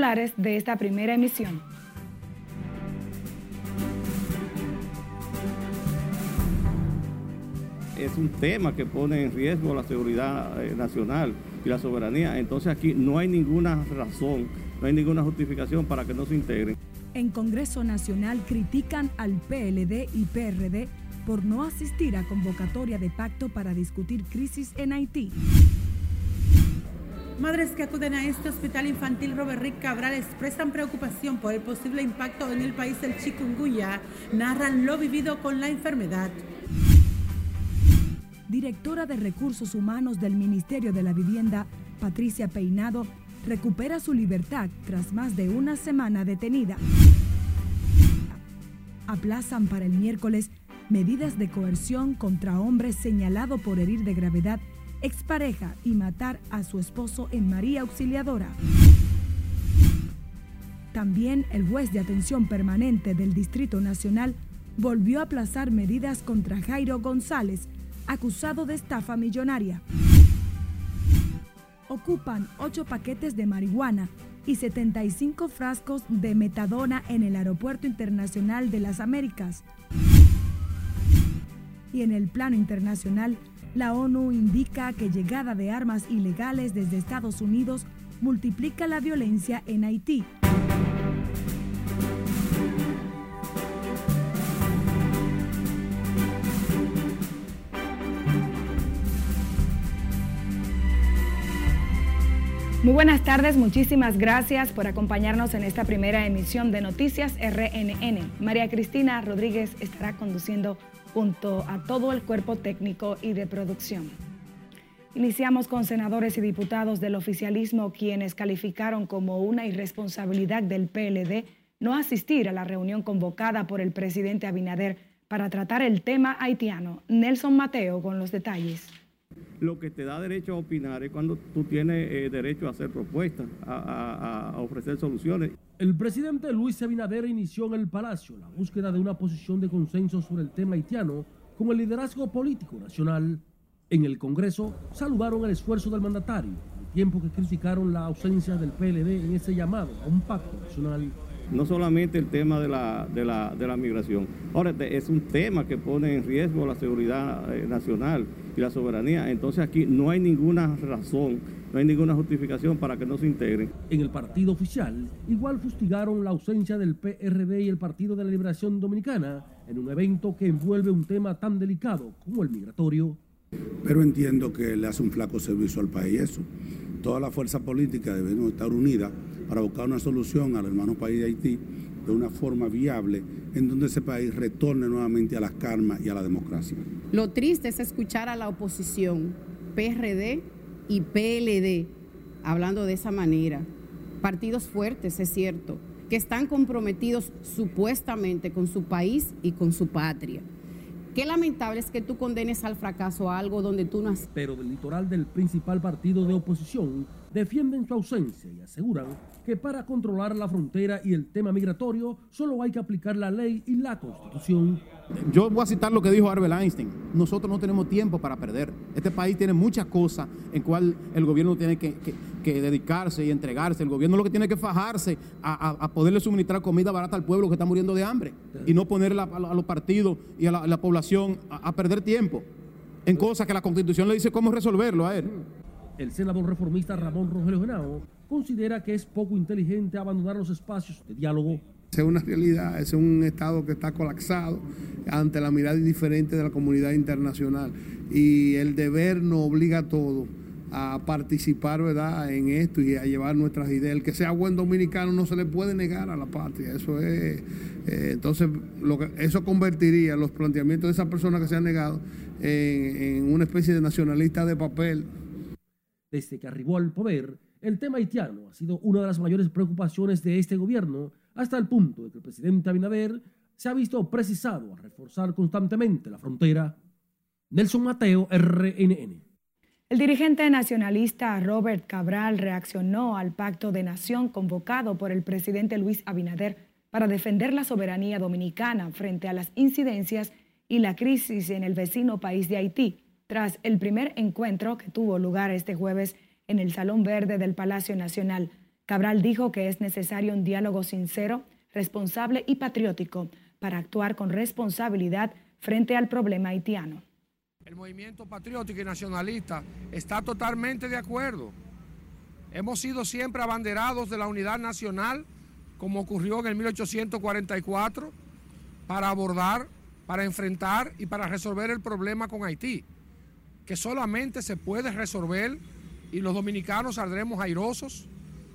titulares de esta primera emisión. Es un tema que pone en riesgo la seguridad eh, nacional y la soberanía. Entonces aquí no hay ninguna razón, no hay ninguna justificación para que no se integren. En Congreso Nacional critican al PLD y PRD por no asistir a convocatoria de pacto para discutir crisis en Haití. Madres que acuden a este hospital infantil Robert Rick Cabral expresan preocupación por el posible impacto en el país del chikungunya. Narran lo vivido con la enfermedad. Directora de Recursos Humanos del Ministerio de la Vivienda, Patricia Peinado, recupera su libertad tras más de una semana detenida. Aplazan para el miércoles medidas de coerción contra hombre señalado por herir de gravedad expareja y matar a su esposo en María Auxiliadora. También el juez de atención permanente del Distrito Nacional volvió a aplazar medidas contra Jairo González, acusado de estafa millonaria. Ocupan ocho paquetes de marihuana y 75 frascos de metadona en el Aeropuerto Internacional de las Américas. Y en el plano internacional, la ONU indica que llegada de armas ilegales desde Estados Unidos multiplica la violencia en Haití. Muy buenas tardes, muchísimas gracias por acompañarnos en esta primera emisión de Noticias RNN. María Cristina Rodríguez estará conduciendo junto a todo el cuerpo técnico y de producción. Iniciamos con senadores y diputados del oficialismo quienes calificaron como una irresponsabilidad del PLD no asistir a la reunión convocada por el presidente Abinader para tratar el tema haitiano. Nelson Mateo con los detalles. Lo que te da derecho a opinar es cuando tú tienes eh, derecho a hacer propuestas, a ofrecer soluciones. El presidente Luis Abinader inició en el Palacio la búsqueda de una posición de consenso sobre el tema haitiano con el liderazgo político nacional. En el Congreso saludaron el esfuerzo del mandatario, al tiempo que criticaron la ausencia del PLD en ese llamado a un pacto nacional no solamente el tema de la, de la, de la migración. Ahora, es un tema que pone en riesgo la seguridad eh, nacional y la soberanía. Entonces aquí no hay ninguna razón, no hay ninguna justificación para que no se integren. En el partido oficial, igual fustigaron la ausencia del PRD y el Partido de la Liberación Dominicana en un evento que envuelve un tema tan delicado como el migratorio. Pero entiendo que le hace un flaco servicio al país eso. Toda la fuerza política debe estar unida para buscar una solución al hermano país de Haití de una forma viable en donde ese país retorne nuevamente a las karmas y a la democracia. Lo triste es escuchar a la oposición, PRD y PLD, hablando de esa manera. Partidos fuertes, es cierto, que están comprometidos supuestamente con su país y con su patria. Qué lamentable es que tú condenes al fracaso a algo donde tú no has... Pero del litoral del principal partido de oposición defienden su ausencia y aseguran que para controlar la frontera y el tema migratorio solo hay que aplicar la ley y la constitución. Yo voy a citar lo que dijo Albert Einstein. Nosotros no tenemos tiempo para perder. Este país tiene muchas cosas en cual el gobierno tiene que, dedicarse y entregarse. El gobierno lo que tiene que fajarse a, poderle suministrar comida barata al pueblo que está muriendo de hambre y no ponerle a, los partidos y a la, población a, perder tiempo en cosas que la constitución le dice cómo resolverlo a él. El senador reformista Ramón Rogelio Genao considera que es poco inteligente abandonar los espacios de diálogo. Es una realidad, es un Estado que está colapsado ante la mirada indiferente de la comunidad internacional y el deber nos obliga a todos a participar ¿verdad? en esto y a llevar nuestras ideas. El que sea buen dominicano no se le puede negar a la patria. Eso es, eh, entonces, eso convertiría los planteamientos de esas personas que se han negado en una especie de nacionalista de papel. Desde que arribó al poder, el tema haitiano ha sido una de las mayores preocupaciones de este gobierno, hasta el punto de que el presidente Abinader se ha visto precisado a reforzar constantemente la frontera. Nelson Mateo, RNN. El dirigente nacionalista Robert Cabral reaccionó al pacto de nación convocado por el presidente Luis Abinader para defender la soberanía dominicana frente a las incidencias y la crisis en el vecino país de Haití, tras el primer encuentro que tuvo lugar este jueves en el Salón Verde del Palacio Nacional. Cabral dijo que es necesario un diálogo sincero, responsable y patriótico para actuar con responsabilidad frente al problema haitiano. El movimiento patriótico y nacionalista está totalmente de acuerdo. Hemos sido siempre abanderados de la unidad nacional, como ocurrió en el 1844, para abordar, para enfrentar y para resolver el problema con Haití, que solamente se puede resolver y los dominicanos saldremos airosos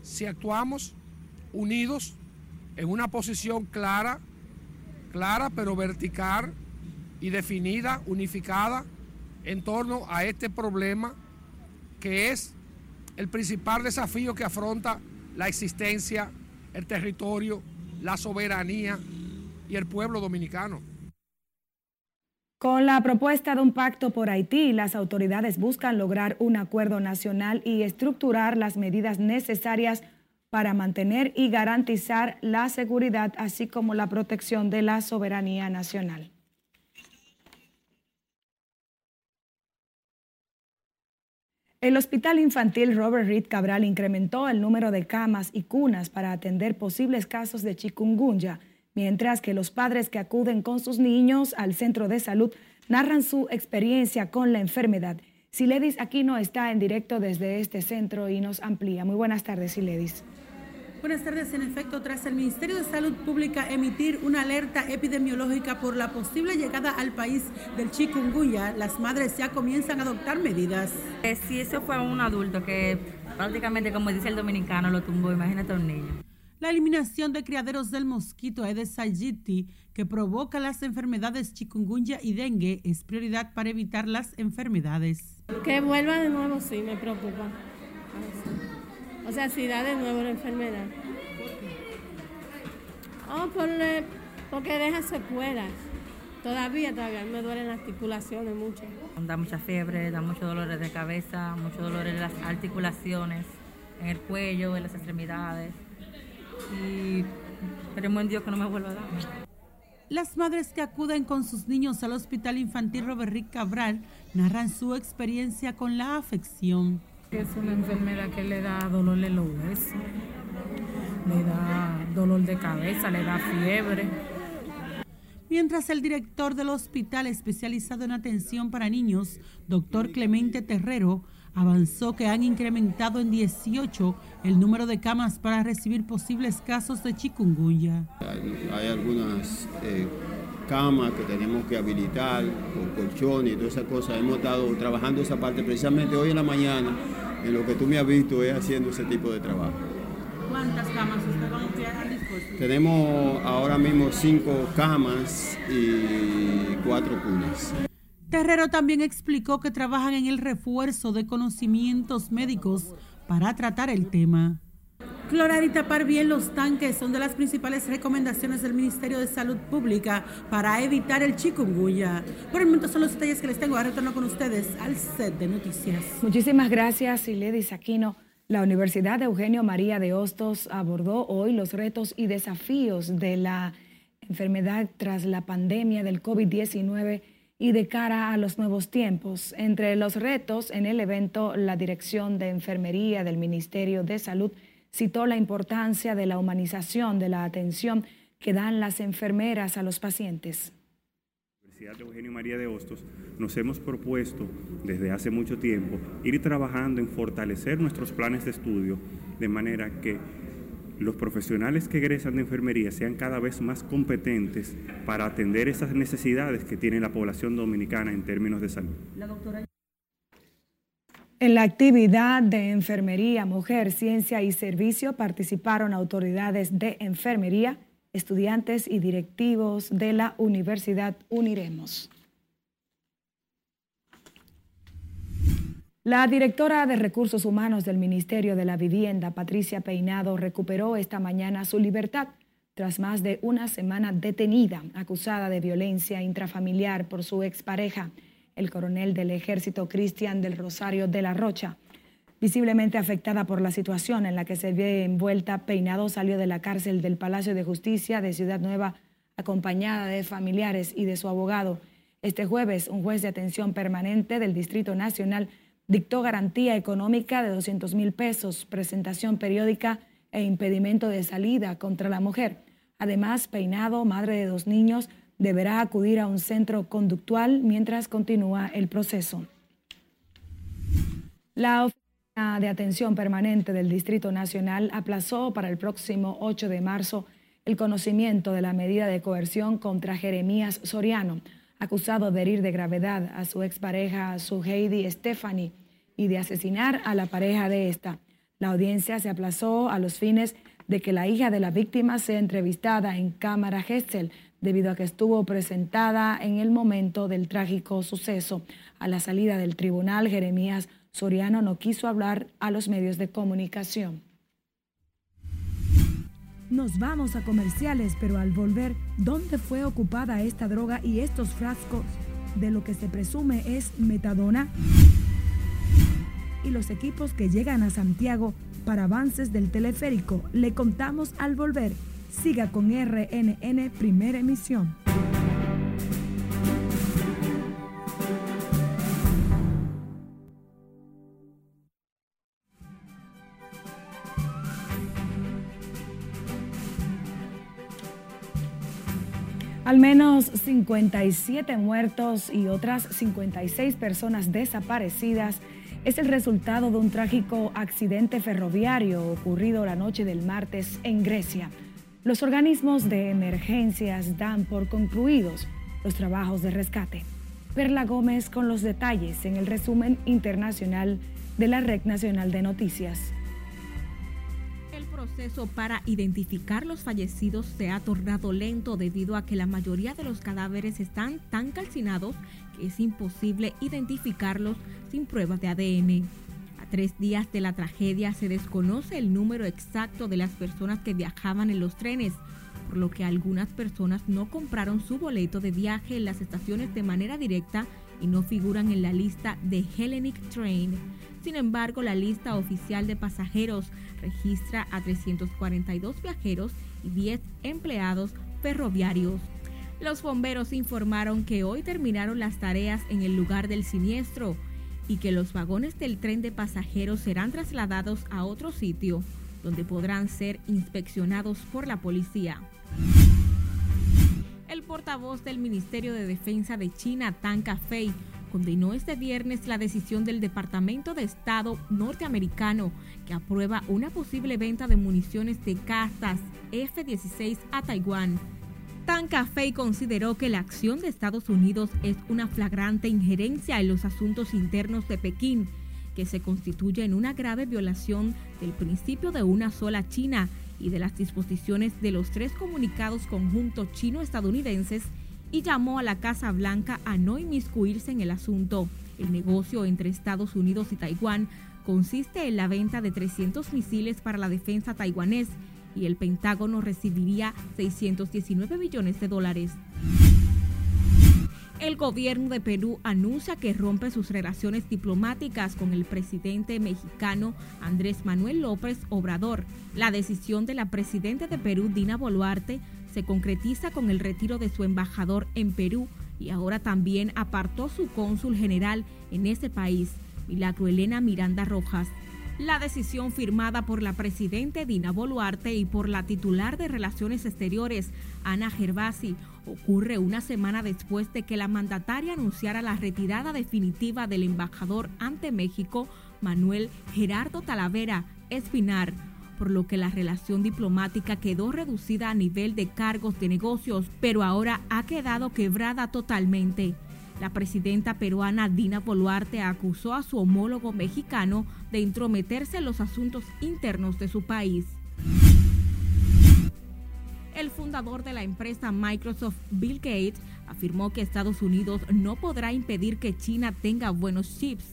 si actuamos unidos en una posición clara, clara pero vertical y definida, unificada en torno a este problema que es el principal desafío que afronta la existencia, el territorio, la soberanía y el pueblo dominicano. Con la propuesta de un pacto por Haití, las autoridades buscan lograr un acuerdo nacional y estructurar las medidas necesarias para mantener y garantizar la seguridad, así como la protección de la soberanía nacional. El Hospital Infantil Robert Reed Cabral incrementó el número de camas y cunas para atender posibles casos de chikungunya, mientras que los padres que acuden con sus niños al centro de salud narran su experiencia con la enfermedad. Siledis Aquino está en directo desde este centro y nos amplía. Muy buenas tardes, Siledis. Buenas tardes. En efecto, tras el Ministerio de Salud Pública emitir una alerta epidemiológica por la posible llegada al país del chikungunya, las madres ya comienzan a adoptar medidas. Eh, si eso fue un adulto que prácticamente, como dice el dominicano, lo tumbó, imagínate a un niño. La eliminación de criaderos del mosquito Aedes aegypti, que provoca las enfermedades chikungunya y dengue, es prioridad para evitar las enfermedades. Que vuelva de nuevo, sí, me preocupa. O sea, si da de nuevo la enfermedad. Oh, por, porque deja secuelas. Todavía, todavía me duelen las articulaciones mucho. Da mucha fiebre, da muchos dolores de cabeza, muchos dolores en las articulaciones, en el cuello, en las extremidades. Y esperemos en Dios que no me vuelva a dar. Las madres que acuden con sus niños al Hospital Infantil Robert Rick Cabral narran su experiencia con la afección. Es una enfermedad que le da dolor en los huesos, le da dolor de cabeza, le da fiebre. Mientras el director del hospital especializado en atención para niños, doctor Clemente Terrero, avanzó que han incrementado en 18 el número de camas para recibir posibles casos de chikungunya. Hay, algunas eh, camas que tenemos que habilitar, con colchones y todas esas cosas. Hemos estado trabajando esa parte precisamente hoy en la mañana en lo que tú me has visto es haciendo ese tipo de trabajo. ¿Cuántas camas usted han dispuesto? Tenemos ahora mismo cinco camas y cuatro cunas. Terrero también explicó que trabajan en el refuerzo de conocimientos médicos para tratar el tema. Clorar y tapar bien los tanques son de las principales recomendaciones del Ministerio de Salud Pública para evitar el chikungunya. Por el momento son los detalles que les tengo. Ahora retorno con ustedes al set de noticias. Muchísimas gracias, Iledis Aquino. La Universidad de Eugenio María de Hostos abordó hoy los retos y desafíos de la enfermedad tras la pandemia del COVID-19 y de cara a los nuevos tiempos. Entre los retos en el evento, la Dirección de Enfermería del Ministerio de Salud citó la importancia de la humanización de la atención que dan las enfermeras a los pacientes. Universidad de Eugenio María de Hostos nos hemos propuesto desde hace mucho tiempo ir trabajando en fortalecer nuestros planes de estudio de manera que los profesionales que egresan de enfermería sean cada vez más competentes para atender esas necesidades que tiene la población dominicana en términos de salud. La doctora en la actividad de Enfermería, Mujer, Ciencia y Servicio participaron autoridades de enfermería, estudiantes y directivos de la Universidad Uniremos. La directora de Recursos Humanos del Ministerio de la Vivienda, Patricia Peinado, recuperó esta mañana su libertad tras más de una semana detenida, acusada de violencia intrafamiliar por su expareja el coronel del ejército Cristian del Rosario de la Rocha. Visiblemente afectada por la situación en la que se ve envuelta, Peinado salió de la cárcel del Palacio de Justicia de Ciudad Nueva acompañada de familiares y de su abogado. Este jueves, un juez de atención permanente del Distrito Nacional dictó garantía económica de 200 mil pesos, presentación periódica e impedimento de salida contra la mujer. Además, Peinado, madre de dos niños, deberá acudir a un centro conductual mientras continúa el proceso. La Oficina de Atención Permanente del Distrito Nacional aplazó para el próximo 8 de marzo el conocimiento de la medida de coerción contra Jeremías Soriano, acusado de herir de gravedad a su expareja Suheidi Stephanie y de asesinar a la pareja de esta. La audiencia se aplazó a los fines de que la hija de la víctima sea entrevistada en cámara Gesell debido a que estuvo presentada en el momento del trágico suceso. A la salida del tribunal, Jeremías Soriano no quiso hablar a los medios de comunicación. Nos vamos a comerciales, pero al volver, ¿dónde fue ocupada esta droga y estos frascos de lo que se presume es metadona? Y los equipos que llegan a Santiago para avances del teleférico, le contamos al volver. Siga con RNN Primera Emisión. Al menos 57 muertos y otras 56 personas desaparecidas es el resultado de un trágico accidente ferroviario ocurrido la noche del martes en Grecia. Los organismos de emergencias dan por concluidos los trabajos de rescate. Perla Gómez con los detalles en el resumen internacional de la Red Nacional de Noticias proceso para identificar los fallecidos se ha tornado lento debido a que la mayoría de los cadáveres están tan calcinados que es imposible identificarlos sin pruebas de ADN. A tres días de la tragedia se desconoce el número exacto de las personas que viajaban en los trenes, por lo que algunas personas no compraron su boleto de viaje en las estaciones de manera directa no figuran en la lista de Hellenic Train. Sin embargo, la lista oficial de pasajeros registra a 342 viajeros y 10 empleados ferroviarios. Los bomberos informaron que hoy terminaron las tareas en el lugar del siniestro y que los vagones del tren de pasajeros serán trasladados a otro sitio donde podrán ser inspeccionados por la policía. El portavoz del Ministerio de Defensa de China, Tang Kafei, condenó este viernes la decisión del Departamento de Estado norteamericano que aprueba una posible venta de municiones de cazas F-16 a Taiwán. Tan Café consideró que la acción de Estados Unidos es una flagrante injerencia en los asuntos internos de Pekín, que se constituye en una grave violación del principio de una sola China y de las disposiciones de los tres comunicados conjuntos chino-estadounidenses y llamó a la Casa Blanca a no inmiscuirse en el asunto. El negocio entre Estados Unidos y Taiwán consiste en la venta de 300 misiles para la defensa taiwanés y el Pentágono recibiría 619 millones de dólares. El gobierno de Perú anuncia que rompe sus relaciones diplomáticas con el presidente mexicano Andrés Manuel López Obrador. La decisión de la presidenta de Perú, Dina Boluarte, se concretiza con el retiro de su embajador en Perú y ahora también apartó su cónsul general en ese país, Milagro Elena Miranda Rojas. La decisión firmada por la presidenta Dina Boluarte y por la titular de Relaciones Exteriores, Ana Gervasi, ocurre una semana después de que la mandataria anunciara la retirada definitiva del embajador ante México, Manuel Gerardo Talavera Espinar por lo que la relación diplomática quedó reducida a nivel de cargos de negocios, pero ahora ha quedado quebrada totalmente. La presidenta peruana Dina Boluarte acusó a su homólogo mexicano de intrometerse en los asuntos internos de su país. El fundador de la empresa Microsoft, Bill Gates, afirmó que Estados Unidos no podrá impedir que China tenga buenos chips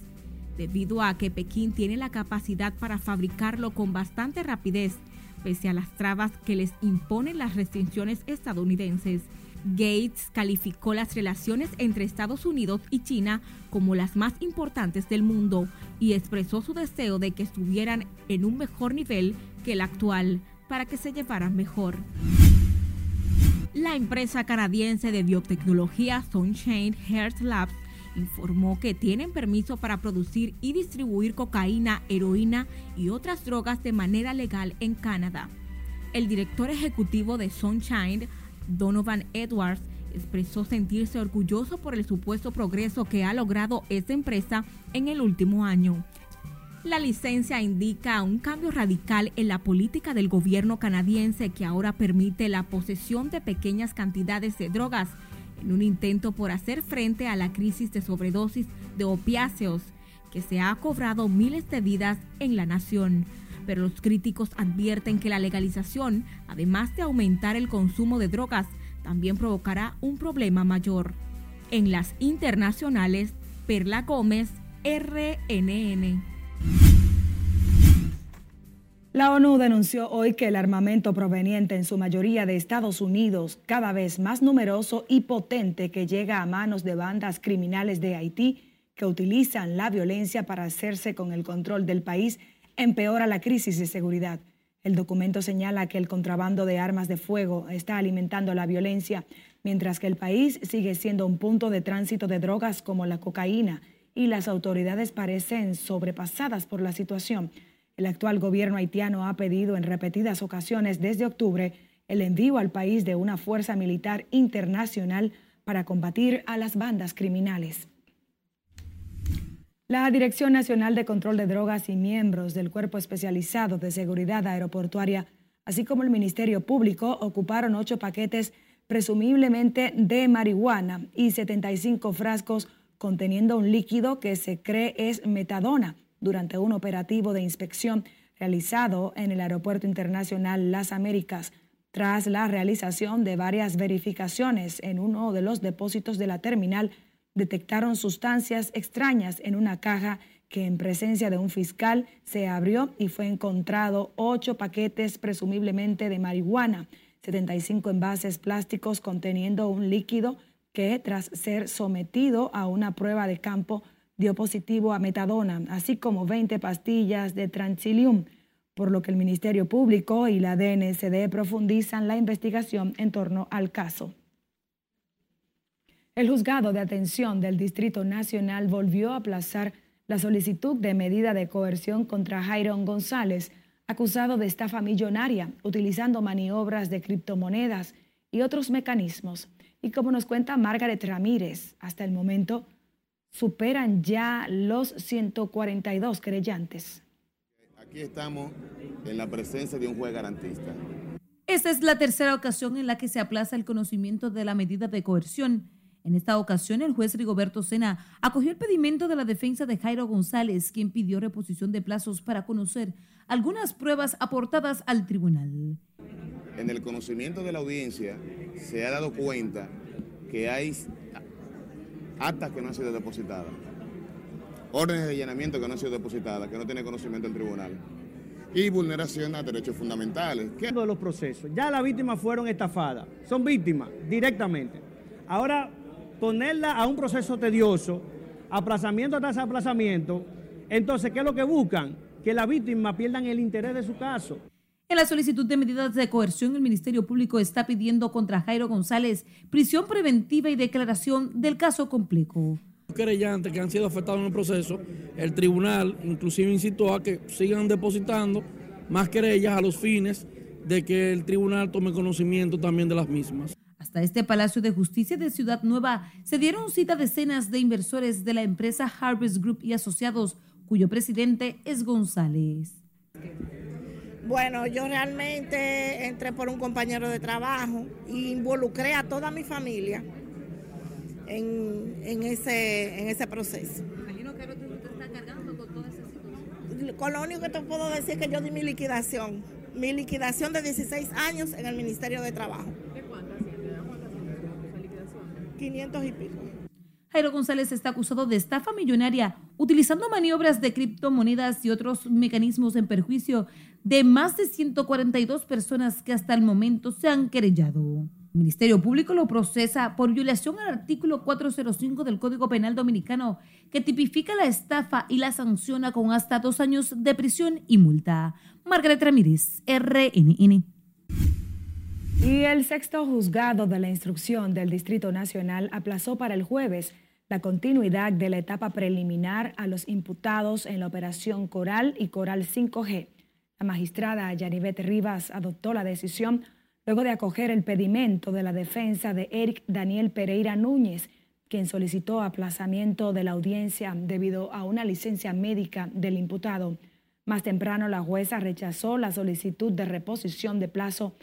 debido a que Pekín tiene la capacidad para fabricarlo con bastante rapidez, pese a las trabas que les imponen las restricciones estadounidenses. Gates calificó las relaciones entre Estados Unidos y China como las más importantes del mundo y expresó su deseo de que estuvieran en un mejor nivel que el actual para que se llevaran mejor. La empresa canadiense de biotecnología Sunshine Health Labs informó que tienen permiso para producir y distribuir cocaína, heroína y otras drogas de manera legal en Canadá. El director ejecutivo de Sunshine, Donovan Edwards, expresó sentirse orgulloso por el supuesto progreso que ha logrado esta empresa en el último año. La licencia indica un cambio radical en la política del gobierno canadiense que ahora permite la posesión de pequeñas cantidades de drogas en un intento por hacer frente a la crisis de sobredosis de opiáceos que se ha cobrado miles de vidas en la nación. Pero los críticos advierten que la legalización, además de aumentar el consumo de drogas, también provocará un problema mayor. En las internacionales, Perla Gómez, RNN. La ONU denunció hoy que el armamento proveniente en su mayoría de Estados Unidos, cada vez más numeroso y potente que llega a manos de bandas criminales de Haití que utilizan la violencia para hacerse con el control del país, empeora la crisis de seguridad. El documento señala que el contrabando de armas de fuego está alimentando la violencia, mientras que el país sigue siendo un punto de tránsito de drogas como la cocaína y las autoridades parecen sobrepasadas por la situación. El actual gobierno haitiano ha pedido en repetidas ocasiones desde octubre el envío al país de una fuerza militar internacional para combatir a las bandas criminales. La Dirección Nacional de Control de Drogas y miembros del Cuerpo Especializado de Seguridad Aeroportuaria, así como el Ministerio Público, ocuparon ocho paquetes presumiblemente de marihuana y 75 frascos conteniendo un líquido que se cree es metadona durante un operativo de inspección realizado en el Aeropuerto Internacional Las Américas. Tras la realización de varias verificaciones en uno de los depósitos de la terminal, detectaron sustancias extrañas en una caja que en presencia de un fiscal se abrió y fue encontrado ocho paquetes presumiblemente de marihuana, 75 envases plásticos conteniendo un líquido que tras ser sometido a una prueba de campo dio positivo a metadona, así como 20 pastillas de transilium, por lo que el Ministerio Público y la DNCD profundizan la investigación en torno al caso. El juzgado de atención del Distrito Nacional volvió a aplazar la solicitud de medida de coerción contra Jairon González, acusado de estafa millonaria, utilizando maniobras de criptomonedas y otros mecanismos. Y como nos cuenta Margaret Ramírez, hasta el momento superan ya los 142 querellantes. Aquí estamos en la presencia de un juez garantista. Esta es la tercera ocasión en la que se aplaza el conocimiento de la medida de coerción. En esta ocasión, el juez Rigoberto Sena acogió el pedimento de la defensa de Jairo González, quien pidió reposición de plazos para conocer algunas pruebas aportadas al tribunal en el conocimiento de la audiencia se ha dado cuenta que hay actas que no han sido depositadas, órdenes de allanamiento que no han sido depositadas, que no tiene conocimiento el tribunal y vulneración a derechos fundamentales. ¿Qué? De los procesos. Ya las víctimas fueron estafadas, son víctimas directamente. Ahora, ponerla a un proceso tedioso, aplazamiento tras aplazamiento, entonces, ¿qué es lo que buscan? Que las víctimas pierdan el interés de su caso. En la solicitud de medidas de coerción, el Ministerio Público está pidiendo contra Jairo González prisión preventiva y declaración del caso complejo. Los querellantes que han sido afectados en el proceso, el tribunal inclusive incitó a que sigan depositando más querellas a los fines de que el tribunal tome conocimiento también de las mismas. Hasta este Palacio de Justicia de Ciudad Nueva se dieron cita decenas de inversores de la empresa Harvest Group y Asociados, cuyo presidente es González. Bueno, yo realmente entré por un compañero de trabajo e involucré a toda mi familia en, ese, en ese proceso. Con lo único que te puedo decir es que yo di mi liquidación, mi liquidación de 16 años en el Ministerio de Trabajo. ¿De cuánto esa liquidación? 500 y pico. Jairo González está acusado de estafa millonaria, utilizando maniobras de criptomonedas y otros mecanismos en perjuicio de más de 142 personas que hasta el momento se han querellado. El Ministerio Público lo procesa por violación al artículo 405 del Código Penal Dominicano, que tipifica la estafa y la sanciona con hasta dos años de prisión y multa. Margaret Ramírez, RNN. Y el sexto juzgado de la instrucción del Distrito Nacional aplazó para el jueves la continuidad de la etapa preliminar a los imputados en la operación Coral y Coral 5G. La magistrada Yanivet Rivas adoptó la decisión luego de acoger el pedimento de la defensa de Eric Daniel Pereira Núñez, quien solicitó aplazamiento de la audiencia debido a una licencia médica del imputado. Más temprano, la jueza rechazó la solicitud de reposición de plazo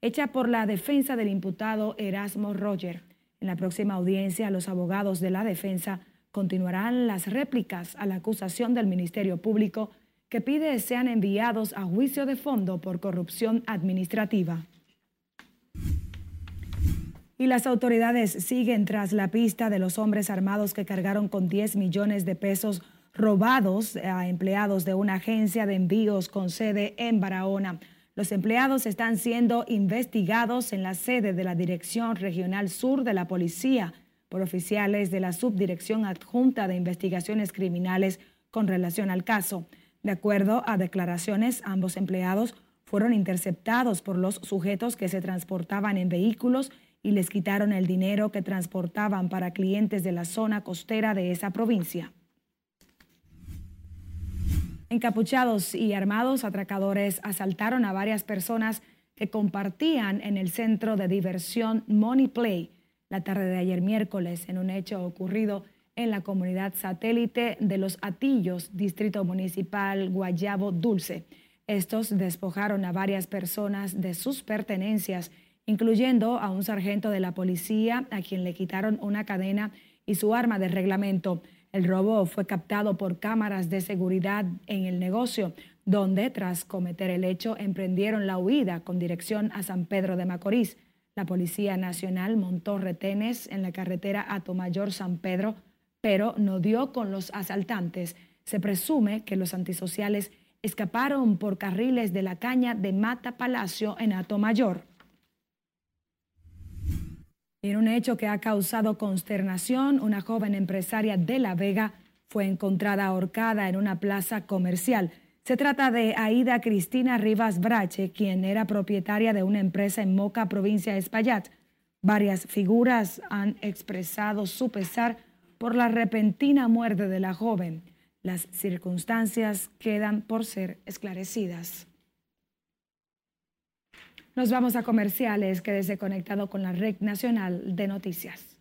hecha por la defensa del imputado Erasmo Roger. En la próxima audiencia, los abogados de la defensa continuarán las réplicas a la acusación del Ministerio Público que pide sean enviados a juicio de fondo por corrupción administrativa. Y las autoridades siguen tras la pista de los hombres armados que cargaron con 10 millones de pesos robados a empleados de una agencia de envíos con sede en Barahona. Los empleados están siendo investigados en la sede de la Dirección Regional Sur de la Policía por oficiales de la Subdirección Adjunta de Investigaciones Criminales con relación al caso. De acuerdo a declaraciones, ambos empleados fueron interceptados por los sujetos que se transportaban en vehículos y les quitaron el dinero que transportaban para clientes de la zona costera de esa provincia. Encapuchados y armados, atracadores asaltaron a varias personas que compartían en el centro de diversión Money Play la tarde de ayer miércoles en un hecho ocurrido en la comunidad satélite de Los Atillos, Distrito Municipal Guayabo Dulce. Estos despojaron a varias personas de sus pertenencias, incluyendo a un sargento de la policía a quien le quitaron una cadena y su arma de reglamento. El robo fue captado por cámaras de seguridad en el negocio, donde tras cometer el hecho emprendieron la huida con dirección a San Pedro de Macorís. La Policía Nacional montó retenes en la carretera Atomayor-San Pedro, pero no dio con los asaltantes. Se presume que los antisociales escaparon por carriles de la caña de Mata Palacio en Atomayor en un hecho que ha causado consternación, una joven empresaria de La Vega fue encontrada ahorcada en una plaza comercial. Se trata de Aida Cristina Rivas Brache, quien era propietaria de una empresa en Moca, provincia de Espaillat. Varias figuras han expresado su pesar por la repentina muerte de la joven. Las circunstancias quedan por ser esclarecidas. Nos vamos a comerciales. Quédese conectado con la Red Nacional de Noticias.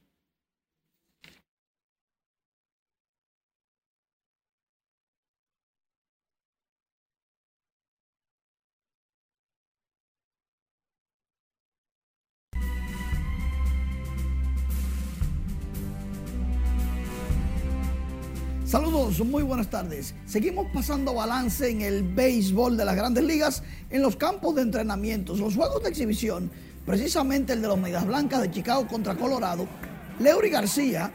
Muy buenas tardes. Seguimos pasando balance en el béisbol de las grandes ligas en los campos de entrenamiento, los juegos de exhibición, precisamente el de los Medias Blancas de Chicago contra Colorado. Leury García,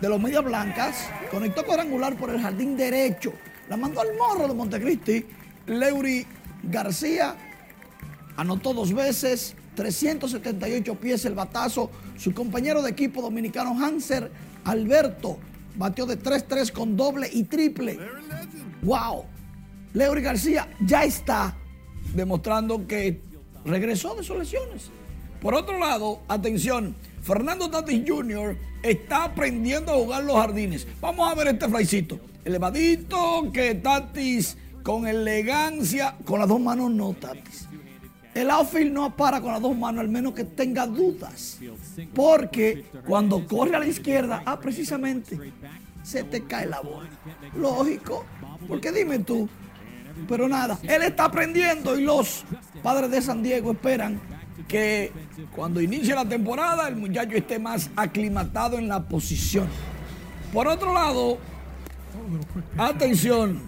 de los Medias Blancas, conectó cuadrangular por el jardín derecho. La mandó al morro de Montecristi. Leury García anotó dos veces, 378 pies el batazo. Su compañero de equipo dominicano Hanser Alberto Batió de 3-3 con doble y triple. ¡Wow! Leury García ya está demostrando que regresó de sus lesiones. Por otro lado, atención, Fernando Tatis Jr. está aprendiendo a jugar los jardines. Vamos a ver este flycito. Elevadito, que Tatis con elegancia, con las dos manos no, Tatis. El outfield no para con las dos manos, al menos que tenga dudas. Porque cuando corre a la izquierda, ah, precisamente, se te cae la bola. Lógico, porque dime tú. Pero nada, él está aprendiendo y los padres de San Diego esperan que cuando inicie la temporada el muchacho esté más aclimatado en la posición. Por otro lado, atención,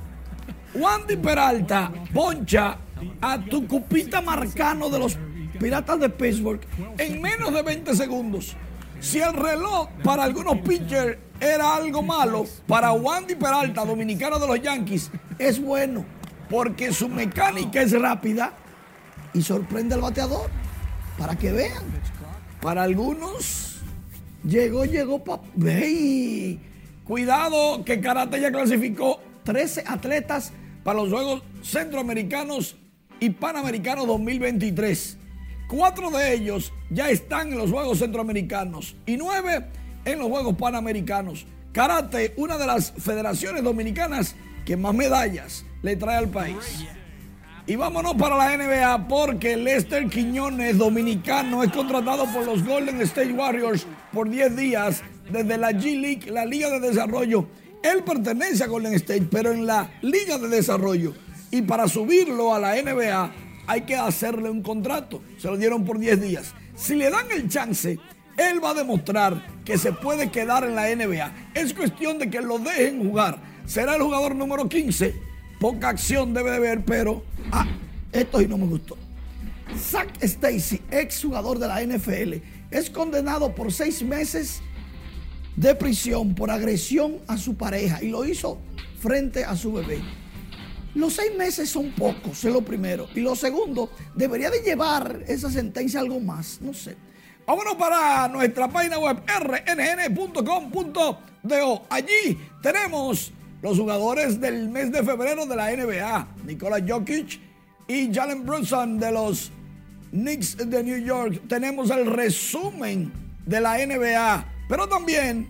Wandy Peralta poncha a tu cupita marcano de los Piratas de Pittsburgh en menos de 20 segundos. Si el reloj para algunos pitchers era algo malo, para Wandy Peralta, dominicano de los Yankees, es bueno, porque su mecánica es rápida y sorprende al bateador. Para que vean, para algunos llegó, llegó, para Cuidado que Karate ya clasificó 13 atletas para los Juegos Centroamericanos y Panamericano 2023. Cuatro de ellos ya están en los Juegos Centroamericanos y nueve en los Juegos Panamericanos. Karate, una de las federaciones dominicanas que más medallas le trae al país. Y vámonos para la NBA porque Lester Quiñones, dominicano, es contratado por los Golden State Warriors por 10 días desde la G League, la Liga de Desarrollo. Él pertenece a Golden State, pero en la Liga de Desarrollo. Y para subirlo a la NBA hay que hacerle un contrato. Se lo dieron por 10 días. Si le dan el chance, él va a demostrar que se puede quedar en la NBA. Es cuestión de que lo dejen jugar. Será el jugador número 15. Poca acción debe de ver, pero ah, esto sí no me gustó. Zach Stacy, ex jugador de la NFL, es condenado por seis meses de prisión por agresión a su pareja y lo hizo frente a su bebé. Los seis meses son pocos, es lo primero. Y lo segundo, debería de llevar esa sentencia algo más, no sé. Vámonos para nuestra página web rnn.com.do. Allí tenemos los jugadores del mes de febrero de la NBA. Nikola Jokic y Jalen Brunson de los Knicks de New York. Tenemos el resumen de la NBA. Pero también,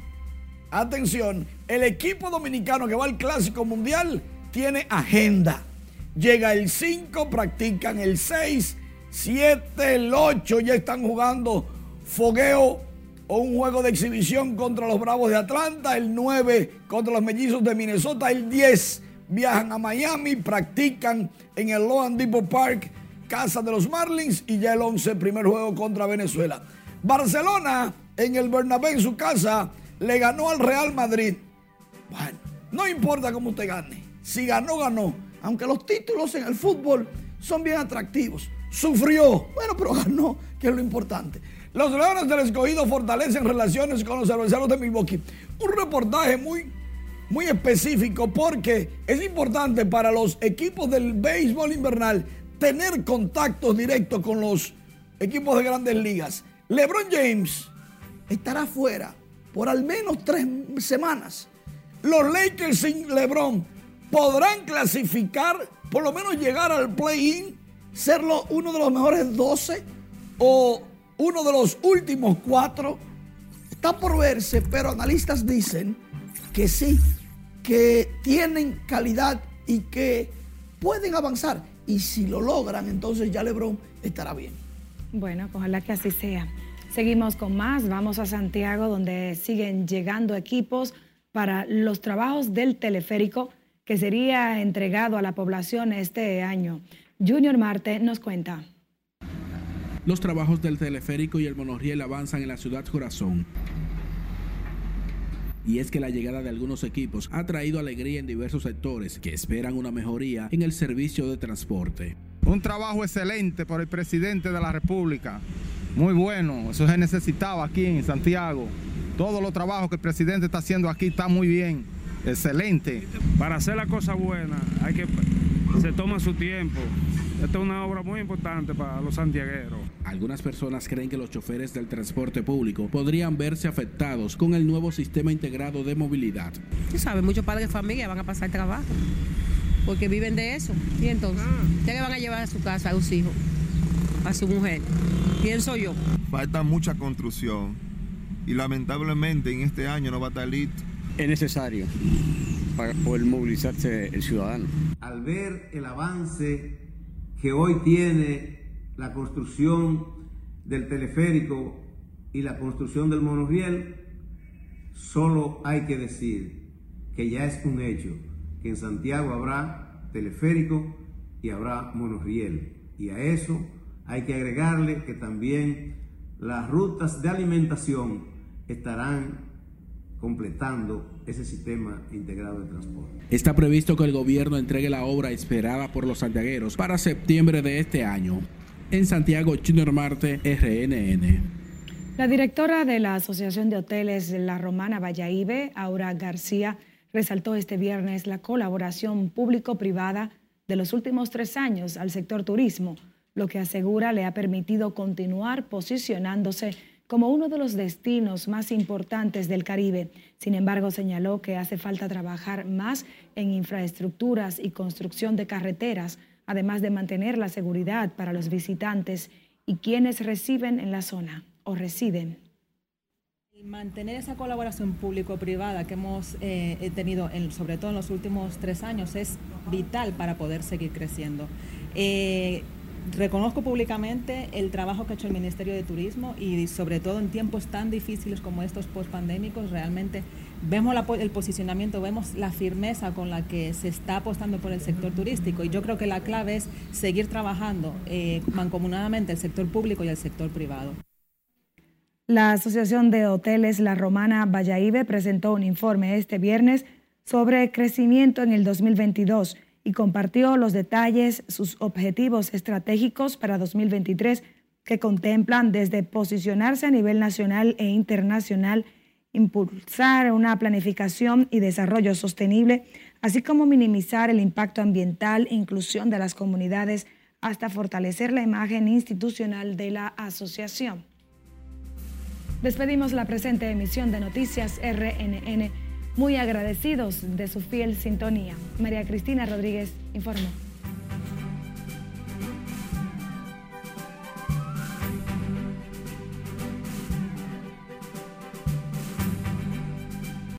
atención, el equipo dominicano que va al Clásico Mundial tiene agenda. Llega el 5, practican el 6, 7, el 8, ya están jugando fogueo o un juego de exhibición contra los Bravos de Atlanta, el 9 contra los Mellizos de Minnesota, el 10 viajan a Miami, practican en el Loan Depot Park, casa de los Marlins, y ya el 11 primer juego contra Venezuela. Barcelona en el Bernabéu en su casa le ganó al Real Madrid. Bueno, no importa cómo usted gane, si ganó, ganó. Aunque los títulos en el fútbol son bien atractivos. Sufrió, bueno, pero ganó, que es lo importante. Los Leones del Escogido fortalecen relaciones con los cerveceros de Milwaukee. Un reportaje muy, muy específico porque es importante para los equipos del béisbol invernal tener contactos directos con los equipos de grandes ligas. LeBron James estará fuera por al menos tres semanas. Los Lakers sin LeBron podrán clasificar, por lo menos llegar al play-in, serlo uno de los mejores 12 o uno de los últimos cuatro. Está por verse, pero analistas dicen que sí, que tienen calidad y que pueden avanzar. Y si lo logran, entonces ya Lebron estará bien. Bueno, ojalá que así sea. Seguimos con más. Vamos a Santiago, donde siguen llegando equipos para los trabajos del teleférico que sería entregado a la población este año. Junior Marte nos cuenta. Los trabajos del teleférico y el monorriel avanzan en la ciudad Corazón. Y es que la llegada de algunos equipos ha traído alegría en diversos sectores que esperan una mejoría en el servicio de transporte. Un trabajo excelente por el presidente de la República. Muy bueno, eso se necesitaba aquí en Santiago. Todos los trabajos que el presidente está haciendo aquí está muy bien, excelente. Para hacer la cosa buena hay que se toma su tiempo. Esta es una obra muy importante para los santiagueros. Algunas personas creen que los choferes del transporte público podrían verse afectados con el nuevo sistema integrado de movilidad. Tú sabes, muchos padres de familia van a pasar trabajo porque viven de eso. Y entonces, ¿qué le van a llevar a su casa a sus hijos, a su mujer? Pienso yo. Falta mucha construcción y lamentablemente en este año no va a estar listo. Es necesario para poder movilizarse el ciudadano. Al ver el avance que hoy tiene la construcción del teleférico y la construcción del monorriel, solo hay que decir que ya es un hecho que en Santiago habrá teleférico y habrá monorriel. Y a eso hay que agregarle que también las rutas de alimentación estarán completando ese sistema integrado de transporte. Está previsto que el gobierno entregue la obra esperada por los santiagueros para septiembre de este año. En Santiago, Junior Marte, RNN. La directora de la Asociación de Hoteles La Romana Valladolid, Aura García, resaltó este viernes la colaboración público-privada de los últimos tres años al sector turismo, lo que asegura le ha permitido continuar posicionándose como uno de los destinos más importantes del Caribe. Sin embargo, señaló que hace falta trabajar más en infraestructuras y construcción de carreteras, además de mantener la seguridad para los visitantes y quienes reciben en la zona o residen. Mantener esa colaboración público-privada que hemos eh, tenido, en, sobre todo en los últimos tres años, es vital para poder seguir creciendo. Eh, reconozco públicamente el trabajo que ha hecho el Ministerio de Turismo y sobre todo en tiempos tan difíciles como estos post-pandémicos, realmente vemos el posicionamiento, vemos la firmeza con la que se está apostando por el sector turístico y yo creo que la clave es seguir trabajando eh, mancomunadamente el sector público y el sector privado. La Asociación de Hoteles La Romana Valladolid presentó un informe este viernes sobre crecimiento en el 2022 y compartió los detalles, sus objetivos estratégicos para 2023 que contemplan desde posicionarse a nivel nacional e internacional, impulsar una planificación y desarrollo sostenible, así como minimizar el impacto ambiental e inclusión de las comunidades hasta fortalecer la imagen institucional de la asociación. Despedimos la presente emisión de Noticias RNN muy agradecidos de su fiel sintonía. María Cristina Rodríguez informó.